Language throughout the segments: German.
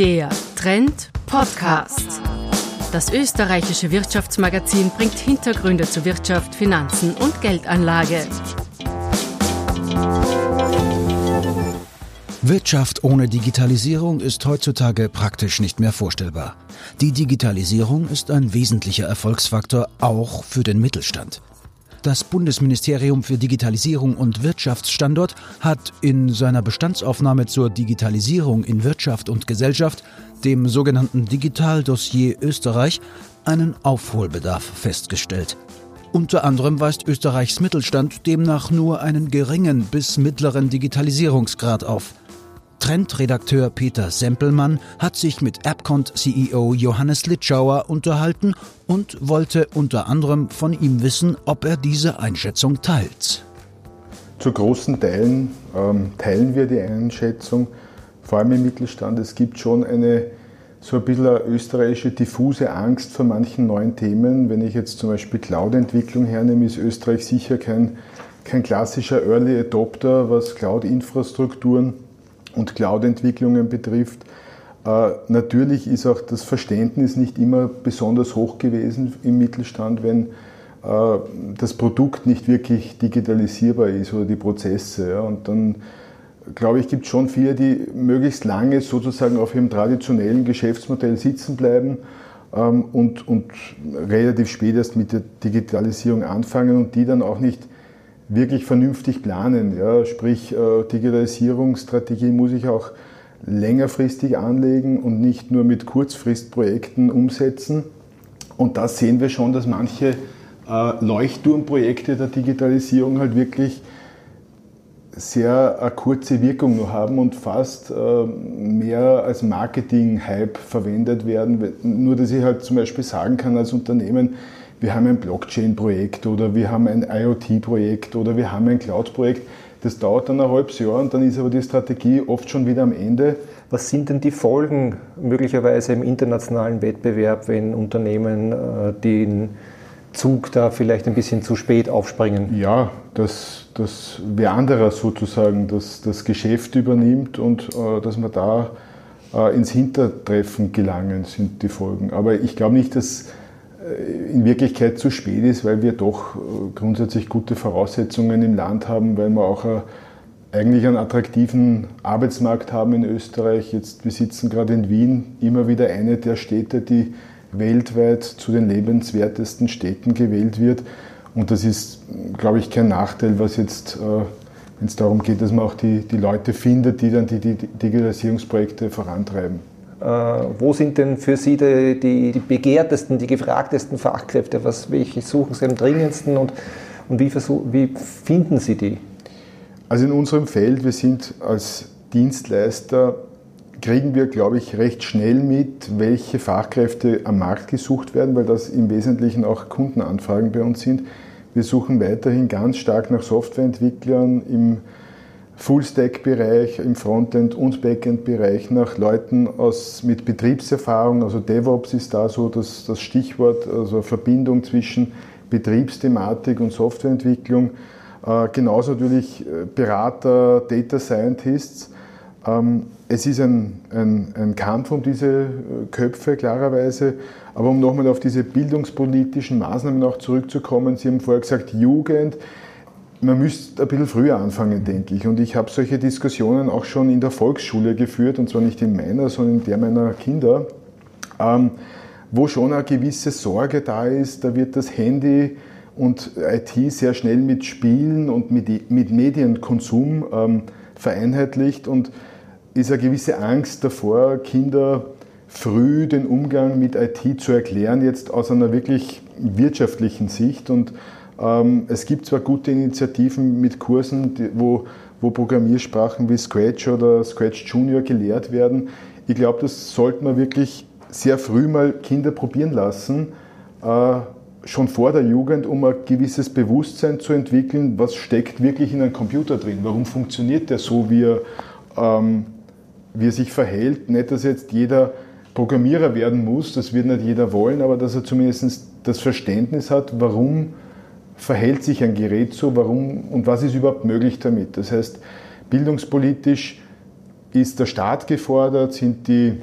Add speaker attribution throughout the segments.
Speaker 1: Der Trend Podcast. Das österreichische Wirtschaftsmagazin bringt Hintergründe zu Wirtschaft, Finanzen und Geldanlage.
Speaker 2: Wirtschaft ohne Digitalisierung ist heutzutage praktisch nicht mehr vorstellbar. Die Digitalisierung ist ein wesentlicher Erfolgsfaktor auch für den Mittelstand. Das Bundesministerium für Digitalisierung und Wirtschaftsstandort hat in seiner Bestandsaufnahme zur Digitalisierung in Wirtschaft und Gesellschaft, dem sogenannten Digitaldossier Österreich, einen Aufholbedarf festgestellt. Unter anderem weist Österreichs Mittelstand demnach nur einen geringen bis mittleren Digitalisierungsgrad auf. Trendredakteur Peter Sempelmann hat sich mit AppCont-CEO Johannes Litschauer unterhalten und wollte unter anderem von ihm wissen, ob er diese Einschätzung teilt.
Speaker 3: Zu großen Teilen ähm, teilen wir die Einschätzung, vor allem im Mittelstand. Es gibt schon eine so ein bisschen eine österreichische diffuse Angst vor manchen neuen Themen. Wenn ich jetzt zum Beispiel Cloud-Entwicklung hernehme, ist Österreich sicher kein, kein klassischer Early Adopter, was Cloud-Infrastrukturen und Cloud-Entwicklungen betrifft. Äh, natürlich ist auch das Verständnis nicht immer besonders hoch gewesen im Mittelstand, wenn äh, das Produkt nicht wirklich digitalisierbar ist oder die Prozesse. Ja. Und dann glaube ich, gibt es schon viele, die möglichst lange sozusagen auf ihrem traditionellen Geschäftsmodell sitzen bleiben ähm, und, und relativ spät erst mit der Digitalisierung anfangen und die dann auch nicht wirklich vernünftig planen. Ja? Sprich, äh, Digitalisierungsstrategie muss ich auch längerfristig anlegen und nicht nur mit Kurzfristprojekten umsetzen. Und da sehen wir schon, dass manche äh, Leuchtturmprojekte der Digitalisierung halt wirklich sehr eine kurze Wirkung nur haben und fast äh, mehr als Marketing-Hype verwendet werden. Nur, dass ich halt zum Beispiel sagen kann als Unternehmen, wir haben ein Blockchain-Projekt oder wir haben ein IoT-Projekt oder wir haben ein Cloud-Projekt. Das dauert dann ein halbes Jahr und dann ist aber die Strategie oft schon wieder am Ende.
Speaker 4: Was sind denn die Folgen möglicherweise im internationalen Wettbewerb, wenn Unternehmen äh, den Zug da vielleicht ein bisschen zu spät aufspringen?
Speaker 3: Ja, dass, dass wer anderer sozusagen das, das Geschäft übernimmt und äh, dass man da äh, ins Hintertreffen gelangen, sind die Folgen. Aber ich glaube nicht, dass in Wirklichkeit zu spät ist, weil wir doch äh, grundsätzlich gute Voraussetzungen im Land haben, weil wir auch äh, eigentlich einen attraktiven Arbeitsmarkt haben in Österreich. Jetzt, wir sitzen gerade in Wien, immer wieder eine der Städte, die weltweit zu den lebenswertesten Städten gewählt wird. Und das ist, glaube ich, kein Nachteil, was jetzt, wenn es darum geht, dass man auch die, die Leute findet, die dann die, die Digitalisierungsprojekte vorantreiben.
Speaker 4: Äh, wo sind denn für Sie die, die, die, begehrtesten, die gefragtesten Fachkräfte? Was, welche suchen Sie am dringendsten und, und wie, wie finden Sie die?
Speaker 3: Also in unserem Feld, wir sind als Dienstleister, kriegen wir, glaube ich, recht schnell mit, welche Fachkräfte am Markt gesucht werden, weil das im Wesentlichen auch Kundenanfragen bei uns sind. Wir suchen weiterhin ganz stark nach Softwareentwicklern im Full-Stack-Bereich, im Frontend- und Backend-Bereich nach Leuten aus, mit Betriebserfahrung. Also DevOps ist da so das, das Stichwort, also Verbindung zwischen Betriebsthematik und Softwareentwicklung. Äh, genauso natürlich äh, Berater, Data Scientists. Ähm, es ist ein, ein, ein Kampf um diese äh, Köpfe, klarerweise. Aber um nochmal auf diese bildungspolitischen Maßnahmen auch zurückzukommen, Sie haben vorher gesagt, Jugend man müsste ein bisschen früher anfangen, denke ich. Und ich habe solche Diskussionen auch schon in der Volksschule geführt, und zwar nicht in meiner, sondern in der meiner Kinder, ähm, wo schon eine gewisse Sorge da ist, da wird das Handy und IT sehr schnell mit Spielen und mit, mit Medienkonsum ähm, vereinheitlicht und ist eine gewisse Angst davor, Kinder früh den Umgang mit IT zu erklären, jetzt aus einer wirklich wirtschaftlichen Sicht und es gibt zwar gute Initiativen mit Kursen, wo, wo Programmiersprachen wie Scratch oder Scratch Junior gelehrt werden. Ich glaube, das sollte man wirklich sehr früh mal Kinder probieren lassen, äh, schon vor der Jugend, um ein gewisses Bewusstsein zu entwickeln, was steckt wirklich in einem Computer drin, warum funktioniert der so, wie er, ähm, wie er sich verhält. Nicht, dass jetzt jeder Programmierer werden muss, das wird nicht jeder wollen, aber dass er zumindest das Verständnis hat, warum verhält sich ein Gerät so, warum und was ist überhaupt möglich damit. Das heißt, bildungspolitisch ist der Staat gefordert, sind die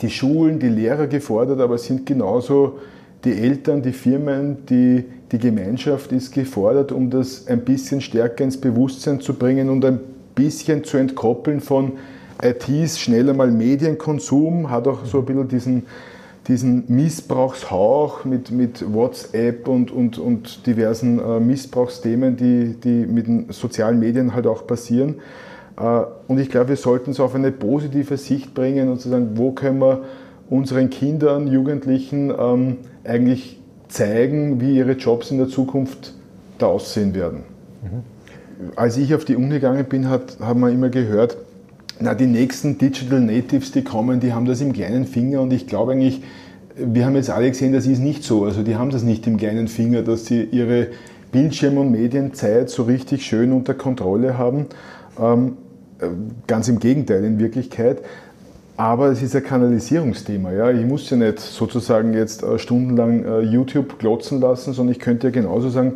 Speaker 3: die Schulen, die Lehrer gefordert, aber es sind genauso die Eltern, die Firmen, die, die Gemeinschaft ist gefordert, um das ein bisschen stärker ins Bewusstsein zu bringen und ein bisschen zu entkoppeln von ITs schneller mal Medienkonsum, hat auch so ein bisschen diesen, diesen Missbrauchshauch mit, mit WhatsApp und, und, und diversen äh, Missbrauchsthemen, die, die mit den sozialen Medien halt auch passieren. Äh, und ich glaube, wir sollten es auf eine positive Sicht bringen und zu sagen, wo können wir unseren Kindern, Jugendlichen ähm, eigentlich zeigen, wie ihre Jobs in der Zukunft da aussehen werden. Mhm. Als ich auf die Uni gegangen bin, hat, haben wir immer gehört, na, die nächsten Digital Natives, die kommen, die haben das im kleinen Finger und ich glaube eigentlich, wir haben jetzt alle gesehen, das ist nicht so. Also die haben das nicht im kleinen Finger, dass sie ihre Bildschirm- und Medienzeit so richtig schön unter Kontrolle haben. Ähm, äh, ganz im Gegenteil in Wirklichkeit. Aber es ist ein Kanalisierungsthema. Ja? Ich muss ja nicht sozusagen jetzt äh, stundenlang äh, YouTube glotzen lassen, sondern ich könnte ja genauso sagen,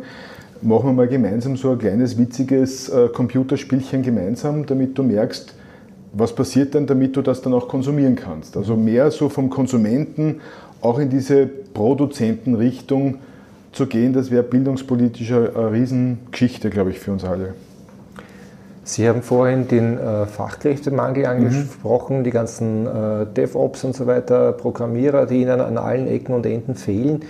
Speaker 3: machen wir mal gemeinsam so ein kleines witziges Computerspielchen gemeinsam, damit du merkst, was passiert denn, damit du das dann auch konsumieren kannst. Also mehr so vom Konsumenten auch in diese Produzentenrichtung zu gehen, das wäre bildungspolitisch eine Riesengeschichte, glaube ich, für uns alle.
Speaker 4: Sie haben vorhin den äh, Fachkräftemangel mhm. angesprochen, mhm. die ganzen äh, DevOps und so weiter, Programmierer, die Ihnen an allen Ecken und Enden fehlen.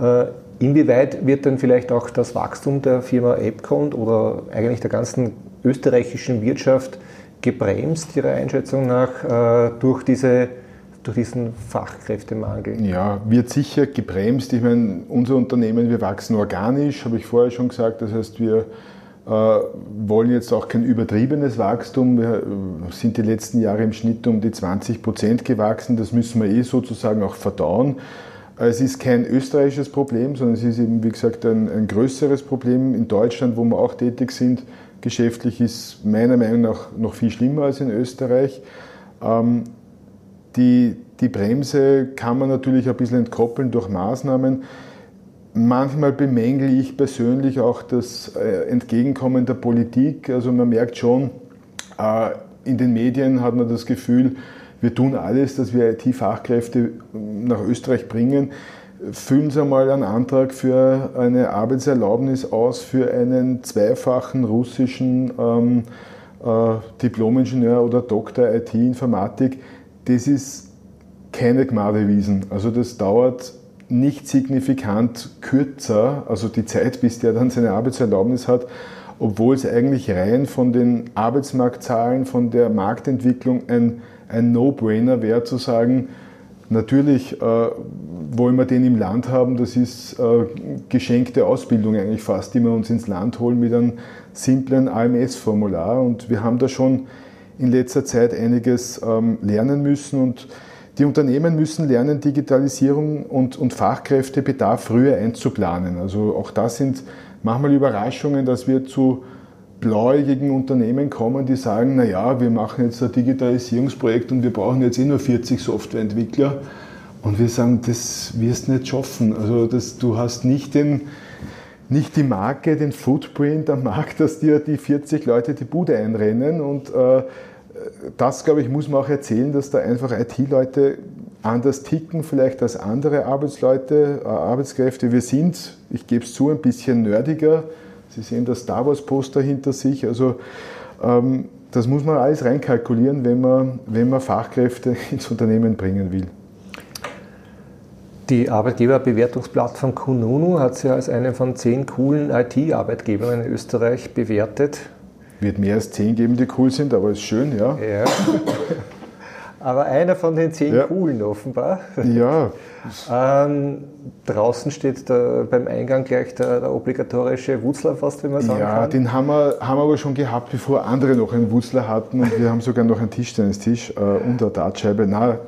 Speaker 4: Äh, inwieweit wird denn vielleicht auch das Wachstum der Firma AppCount oder eigentlich der ganzen österreichischen Wirtschaft gebremst, Ihrer Einschätzung nach, äh, durch, diese, durch diesen Fachkräftemangel?
Speaker 3: Ja, wird sicher gebremst. Ich meine, unser Unternehmen, wir wachsen organisch, habe ich vorher schon gesagt. Das heißt, wir äh, wollen jetzt auch kein übertriebenes Wachstum. Wir äh, sind die letzten Jahre im Schnitt um die 20 Prozent gewachsen. Das müssen wir eh sozusagen auch verdauen. Es ist kein österreichisches Problem, sondern es ist eben, wie gesagt, ein, ein größeres Problem in Deutschland, wo wir auch tätig sind. Geschäftlich ist meiner Meinung nach noch viel schlimmer als in Österreich. Ähm, die, die Bremse kann man natürlich ein bisschen entkoppeln durch Maßnahmen. Manchmal bemängle ich persönlich auch das äh, Entgegenkommen der Politik. Also man merkt schon, äh, in den Medien hat man das Gefühl, wir tun alles, dass wir IT-Fachkräfte nach Österreich bringen. Füllen Sie einmal einen Antrag für eine Arbeitserlaubnis aus für einen zweifachen russischen ähm, äh, Diplomingenieur oder Doktor IT-Informatik. Das ist keine Gmadewiesen. Also das dauert nicht signifikant kürzer, also die Zeit, bis der dann seine Arbeitserlaubnis hat, obwohl es eigentlich rein von den Arbeitsmarktzahlen, von der Marktentwicklung ein, ein No-Brainer wäre zu sagen, natürlich äh, wollen wir den im Land haben, das ist äh, geschenkte Ausbildung eigentlich fast, die wir uns ins Land holen mit einem simplen AMS-Formular und wir haben da schon in letzter Zeit einiges ähm, lernen müssen und die Unternehmen müssen lernen, Digitalisierung und, und Fachkräftebedarf früher einzuplanen. Also auch das sind manchmal Überraschungen, dass wir zu bläugigen Unternehmen kommen, die sagen, naja, wir machen jetzt ein Digitalisierungsprojekt und wir brauchen jetzt eh nur 40 Softwareentwickler. Und wir sagen, das wirst du nicht schaffen. Also das, du hast nicht, den, nicht die Marke, den Footprint am Markt, dass dir die 40 Leute die Bude einrennen. Und äh, das, glaube ich, muss man auch erzählen, dass da einfach IT-Leute anders ticken, vielleicht als andere Arbeitsleute, äh, Arbeitskräfte. Wir sind, ich gebe es zu, ein bisschen nerdiger. Sie sehen das Star Wars-Poster hinter sich. Also ähm, das muss man alles reinkalkulieren, wenn man, wenn man Fachkräfte ins Unternehmen bringen will.
Speaker 4: Die Arbeitgeberbewertungsplattform Kununu hat sie als einen von zehn coolen IT-Arbeitgebern in Österreich bewertet.
Speaker 3: Wird mehr als zehn geben, die cool sind, aber ist schön, ja. ja.
Speaker 4: Aber einer von den zehn ja. coolen offenbar.
Speaker 3: Ja.
Speaker 4: ähm, draußen steht da beim Eingang gleich der, der, obligatorische Wutzler fast, wenn man sagen
Speaker 3: ja,
Speaker 4: kann.
Speaker 3: Ja, den haben wir, haben wir aber schon gehabt, bevor andere noch einen Wutzler hatten und wir haben sogar noch einen Tischtennistisch äh, und eine Dartscheibe. Na,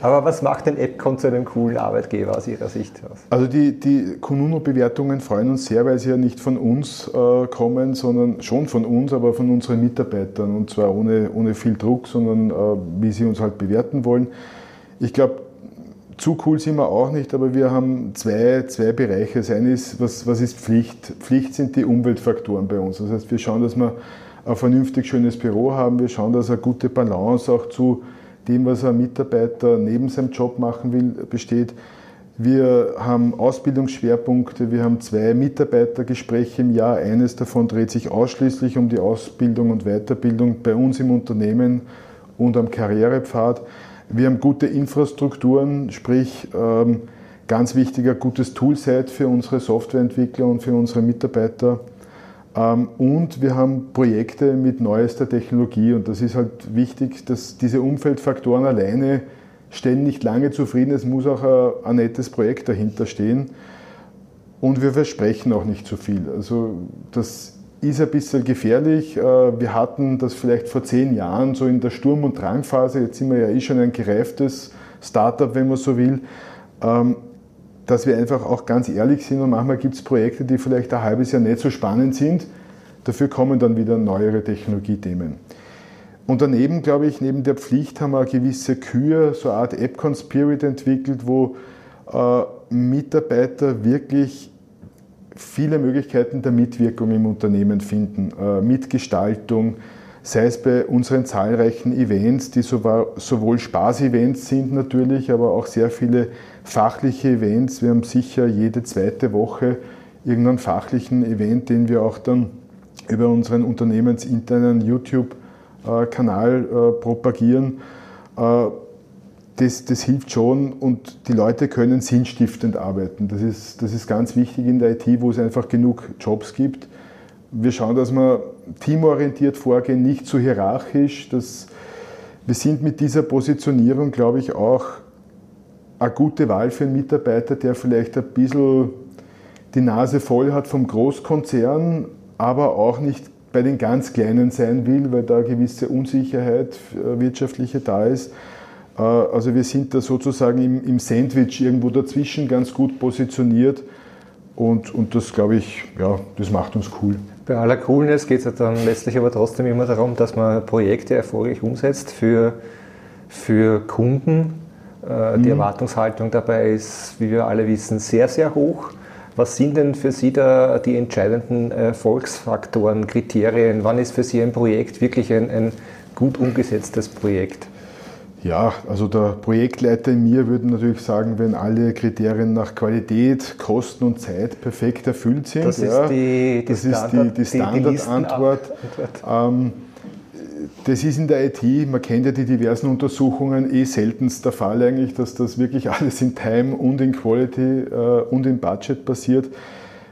Speaker 4: aber was macht den AppCon zu einem coolen Arbeitgeber aus Ihrer Sicht aus?
Speaker 3: Also die, die Konuno-Bewertungen freuen uns sehr, weil sie ja nicht von uns äh, kommen, sondern schon von uns, aber von unseren Mitarbeitern und zwar ohne, ohne viel Druck, sondern äh, wie sie uns halt bewerten wollen. Ich glaube, zu cool sind wir auch nicht, aber wir haben zwei, zwei Bereiche. Das eine ist, was, was ist Pflicht? Pflicht sind die Umweltfaktoren bei uns. Das heißt, wir schauen, dass wir ein vernünftig schönes Büro haben. Wir schauen, dass eine gute Balance auch zu dem, was ein Mitarbeiter neben seinem Job machen will, besteht. Wir haben Ausbildungsschwerpunkte, wir haben zwei Mitarbeitergespräche im Jahr. Eines davon dreht sich ausschließlich um die Ausbildung und Weiterbildung bei uns im Unternehmen und am Karrierepfad. Wir haben gute Infrastrukturen, sprich ähm, ganz wichtiger gutes Toolset für unsere Softwareentwickler und für unsere Mitarbeiter. Ähm, und wir haben Projekte mit neuester Technologie und das ist halt wichtig, dass diese Umfeldfaktoren alleine stellen nicht lange zufrieden, es muss auch ein, ein nettes Projekt dahinter stehen. Und wir versprechen auch nicht zu viel. Also das ist ein bisschen gefährlich. Äh, wir hatten das vielleicht vor zehn Jahren so in der Sturm- und Drangphase. Jetzt sind wir ja eh schon ein gereiftes Startup, wenn man so will. Ähm, dass wir einfach auch ganz ehrlich sind und manchmal gibt es Projekte, die vielleicht ein halbes Jahr nicht so spannend sind. Dafür kommen dann wieder neuere Technologiethemen. Und daneben, glaube ich, neben der Pflicht haben wir gewisse Kür, so eine Art AppCon Spirit entwickelt, wo äh, Mitarbeiter wirklich viele Möglichkeiten der Mitwirkung im Unternehmen finden. Äh, Mitgestaltung, sei es bei unseren zahlreichen Events, die sowohl Spaß-Events sind natürlich, aber auch sehr viele fachliche Events. Wir haben sicher jede zweite Woche irgendeinen fachlichen Event, den wir auch dann über unseren unternehmensinternen YouTube Kanal äh, propagieren, äh, das, das, hilft schon und die Leute können sinnstiftend arbeiten. Das ist, das ist ganz wichtig in der IT, wo es einfach genug Jobs gibt. Wir schauen, dass wir teamorientiert vorgehen, nicht zu hierarchisch. Das, wir sind mit dieser Positionierung, glaube ich, auch eine gute Wahl für einen Mitarbeiter, der vielleicht ein bisschen die Nase voll hat vom Großkonzern, aber auch nicht bei den ganz Kleinen sein will, weil da eine gewisse Unsicherheit äh, wirtschaftliche da ist. Äh, also wir sind da sozusagen im, im Sandwich irgendwo dazwischen ganz gut positioniert und, und das glaube ich, ja, das macht uns cool.
Speaker 4: Bei aller Coolness geht es dann letztlich aber trotzdem immer darum, dass man Projekte erfolgreich umsetzt für, für Kunden. Äh, die mhm. Erwartungshaltung dabei ist, wie wir alle wissen, sehr, sehr hoch. Was sind denn für Sie da die entscheidenden Erfolgsfaktoren, Kriterien? Wann ist für Sie ein Projekt wirklich ein, ein gut umgesetztes Projekt?
Speaker 3: Ja, also der Projektleiter in mir würde natürlich sagen, wenn alle Kriterien nach Qualität, Kosten und Zeit perfekt erfüllt sind.
Speaker 4: Das
Speaker 3: ja,
Speaker 4: ist die, die
Speaker 3: das Standard, Standardantwort. Ähm, das ist in der IT, man kennt ja die diversen Untersuchungen, eh seltenst der Fall eigentlich, dass das wirklich alles in Time und in Quality äh, und in Budget passiert.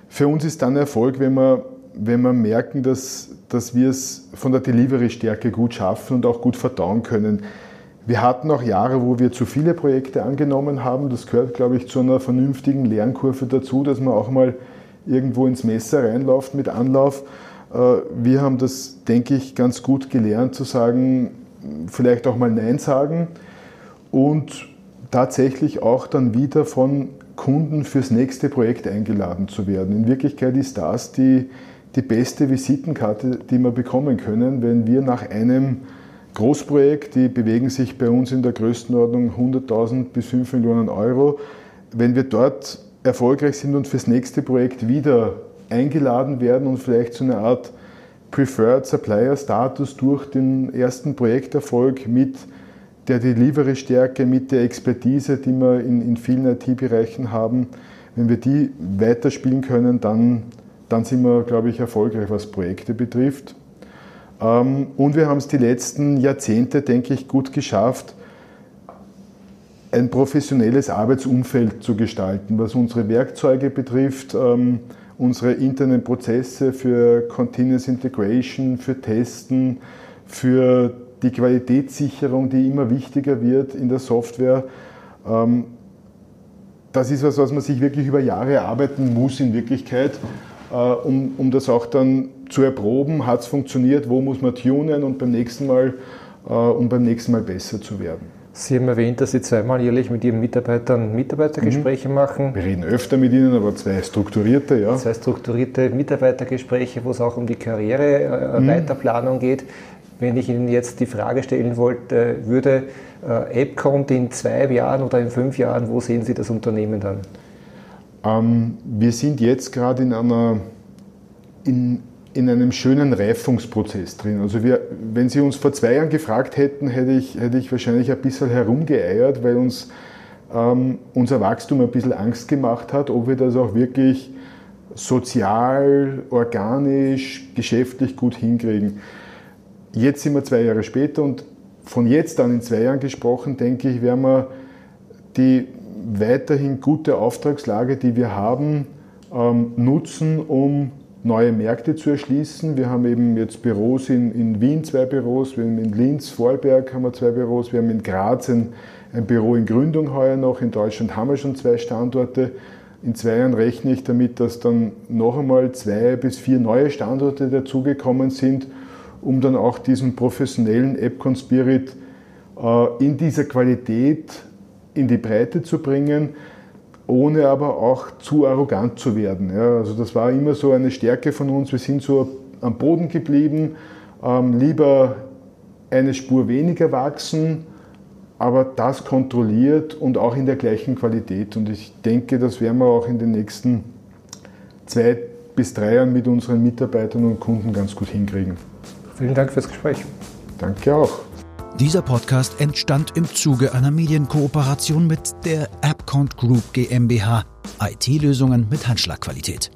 Speaker 3: Für uns ist dann Erfolg, wenn wir, wenn wir merken, dass, dass wir es von der Delivery-Stärke gut schaffen und auch gut verdauen können. Wir hatten auch Jahre, wo wir zu viele Projekte angenommen haben. Das gehört, glaube ich, zu einer vernünftigen Lernkurve dazu, dass man auch mal irgendwo ins Messer reinläuft mit Anlauf. Äh, wir haben das, denke ich, ganz gut gelernt zu sagen, vielleicht auch mal Nein sagen und tatsächlich auch dann wieder von Kunden fürs nächste Projekt eingeladen zu werden. In Wirklichkeit ist das die, die beste Visitenkarte, die wir bekommen können, wenn wir nach einem Großprojekt, die bewegen sich bei uns in der Größenordnung 100.000 bis 5 Millionen Euro, wenn wir dort erfolgreich sind und fürs nächste Projekt wieder eingeladen werden und vielleicht so eine Art Preferred Supplier Status durch den ersten Projekterfolg mit der Delivery-Stärke, mit der Expertise, die wir in, in vielen IT-Bereichen haben, wenn wir die weiterspielen können, dann, dann sind wir, glaube ich, erfolgreich, was Projekte betrifft. Ähm, und wir haben es die letzten Jahrzehnte, denke ich, gut geschafft, ein professionelles Arbeitsumfeld zu gestalten, was unsere Werkzeuge betrifft, ähm, unsere internen Prozesse für Continuous Integration, für Testen, für die Qualitätssicherung, die immer wichtiger wird in der Software. Ähm, das ist was, was man sich wirklich über Jahre erarbeiten muss in Wirklichkeit, äh, um, um das auch dann zu erproben, hat es funktioniert, wo muss man tunen und beim nächsten Mal, äh, um beim nächsten Mal besser zu werden.
Speaker 4: Sie haben erwähnt, dass Sie zweimal jährlich mit Ihren Mitarbeitern Mitarbeitergespräche mhm. machen.
Speaker 3: Wir reden öfter mit Ihnen, aber zwei strukturierte, ja.
Speaker 4: Zwei strukturierte Mitarbeitergespräche, wo es auch um die Karriereweiterplanung mhm. geht. Wenn ich Ihnen jetzt die Frage stellen wollte, würde äh, AppCount in zwei Jahren oder in fünf Jahren, wo sehen Sie das Unternehmen dann?
Speaker 3: Ähm, wir sind jetzt gerade in einer, in in einem schönen Reifungsprozess drin. Also wir, wenn Sie uns vor zwei Jahren gefragt hätten, hätte ich, hätte ich wahrscheinlich ein bisschen herumgeeiert, weil uns ähm, unser Wachstum ein bisschen Angst gemacht hat, ob wir das auch wirklich sozial, organisch, geschäftlich gut hinkriegen. Jetzt sind wir zwei Jahre später und von jetzt an in zwei Jahren gesprochen, denke ich, werden wir die weiterhin gute Auftragslage, die wir haben, ähm, nutzen, um neue Märkte zu erschließen. Wir haben eben jetzt Büros in, in Wien, zwei Büros, wir haben in Linz, Vorarlberg haben wir zwei Büros, wir haben in Graz ein, ein Büro in Gründung heuer noch, in Deutschland haben wir schon zwei Standorte. In zwei Jahren rechne ich damit, dass dann noch einmal zwei bis vier neue Standorte dazugekommen sind, um dann auch diesen professionellen AppCon Spirit äh, in dieser Qualität in die Breite zu bringen ohne aber auch zu arrogant zu werden. Ja, also das war immer so eine Stärke von uns. Wir sind so am Boden geblieben, ähm, lieber eine Spur weniger wachsen, aber das kontrolliert und auch in der gleichen Qualität. Und ich denke, das werden wir auch in den nächsten zwei bis drei Jahren mit unseren Mitarbeitern und Kunden ganz gut hinkriegen.
Speaker 4: Vielen Dank fürs Gespräch.
Speaker 3: Danke auch.
Speaker 2: Dieser Podcast entstand im Zuge einer Medienkooperation mit der AppCount Group GmbH. IT-Lösungen mit Handschlagqualität.